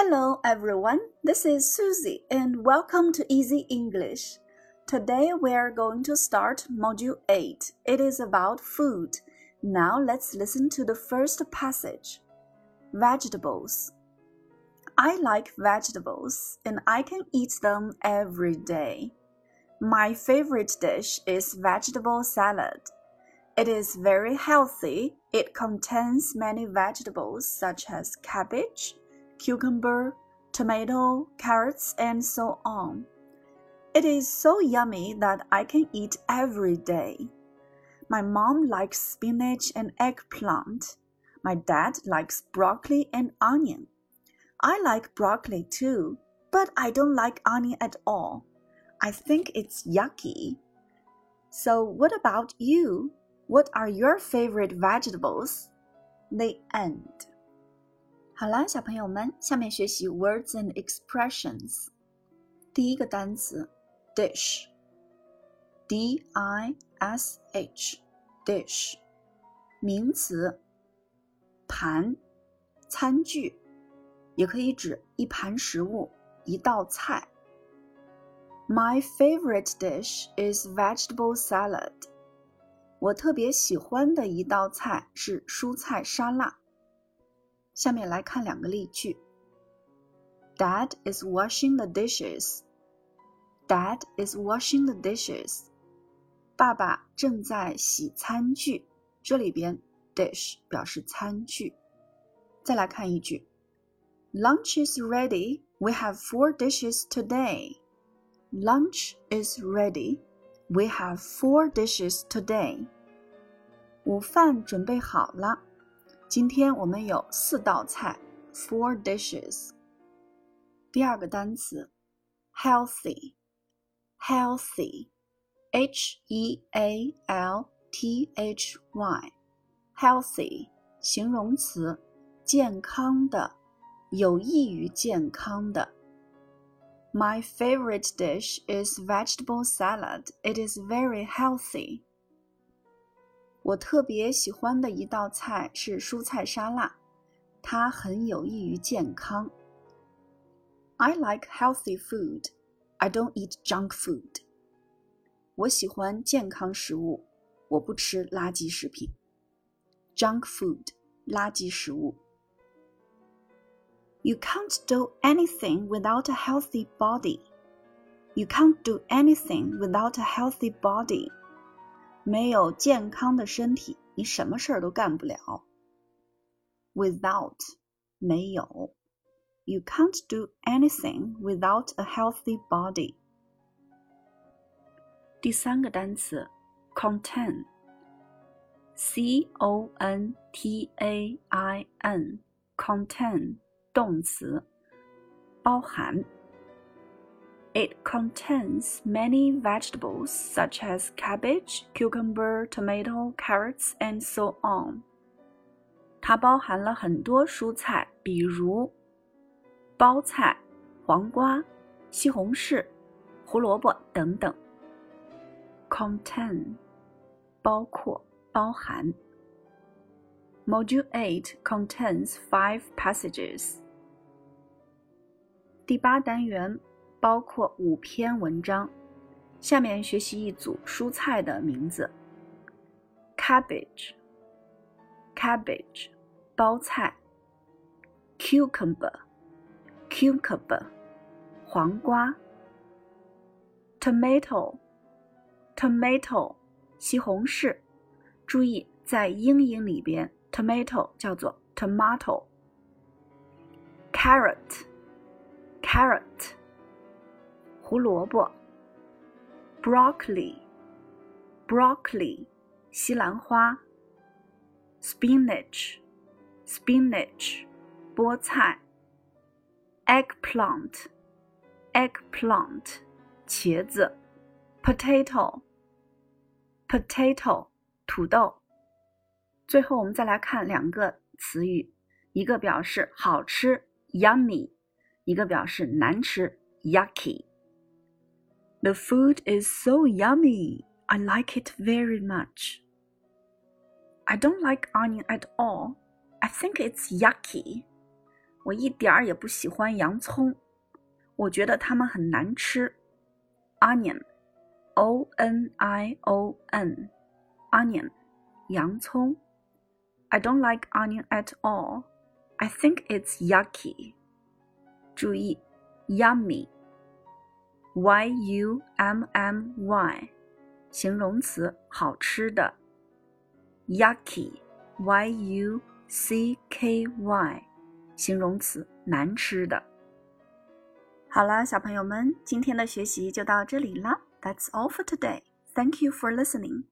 Hello everyone, this is Susie and welcome to Easy English. Today we are going to start Module 8. It is about food. Now let's listen to the first passage. Vegetables. I like vegetables and I can eat them every day. My favorite dish is vegetable salad. It is very healthy. It contains many vegetables such as cabbage, cucumber, tomato, carrots, and so on. It is so yummy that I can eat every day. My mom likes spinach and eggplant. My dad likes broccoli and onion. I like broccoli too, but I don't like onion at all. I think it's yucky. So, what about you? What are your favorite vegetables? The end. 好啦，小朋友们，下面学习 words and expressions。第一个单词 dish，d i s h，dish，名词，盘，餐具，也可以指一盘食物，一道菜。My favorite dish is vegetable salad。我特别喜欢的一道菜是蔬菜沙拉。下面来看两个例句。Dad is washing the dishes. Dad is washing the dishes. 爸爸正在洗餐具。这里边 dish 表示餐具。再来看一句，Lunch is ready. We have four dishes today. Lunch is ready. We have four dishes today. 午饭准备好了。 今天我们有四道菜，four dishes。第二个单词，healthy，healthy，h e a l t h y，healthy，形容词，健康的，有益于健康的。My favorite dish is vegetable salad. It is very healthy. 我特别喜欢的一道菜是蔬菜沙拉，它很有益于健康。I like healthy food. I don't eat junk food. 我喜欢健康食物，我不吃垃圾食品。Junk food，垃圾食物。You can't do anything without a healthy body. You can't do anything without a healthy body. 没有健康的身体，你什么事儿都干不了。Without 没有，You can't do anything without a healthy body。第三个单词，contain，c o n t a i n，contain 动词，包含。 It contains many vegetables such as cabbage, cucumber, tomato, carrots, and so on. 它包含了很多蔬菜，比如包菜、黄瓜、西红柿、胡萝卜等等。Contain 包括、包含。Module 8 contains five passages. 第八单元 包括五篇文章。下面学习一组蔬菜的名字：cabbage，cabbage，包菜；cucumber，cucumber，黄瓜；tomato，tomato，西红柿。注意，在英音里边，tomato 叫做 tomato；carrot，carrot。胡萝卜，broccoli，broccoli，西兰花；spinach，spinach，菠菜；eggplant，eggplant，茄子；potato，potato，土豆。最后，我们再来看两个词语，一个表示好吃，yummy；一个表示难吃，yucky。The food is so yummy. I like it very much. I don't like onion at all. I think it's yucky. 我一点儿也不喜欢洋葱，我觉得它们很难吃。Onion，O N I O N，onion，洋葱。I don't like onion at all. I think it's yucky. 注意，yummy，y u m m y，形容词，好吃的。yucky，y u c k y，形容词，难吃的。好了，小朋友们，今天的学习就到这里啦。That's all for today. Thank you for listening.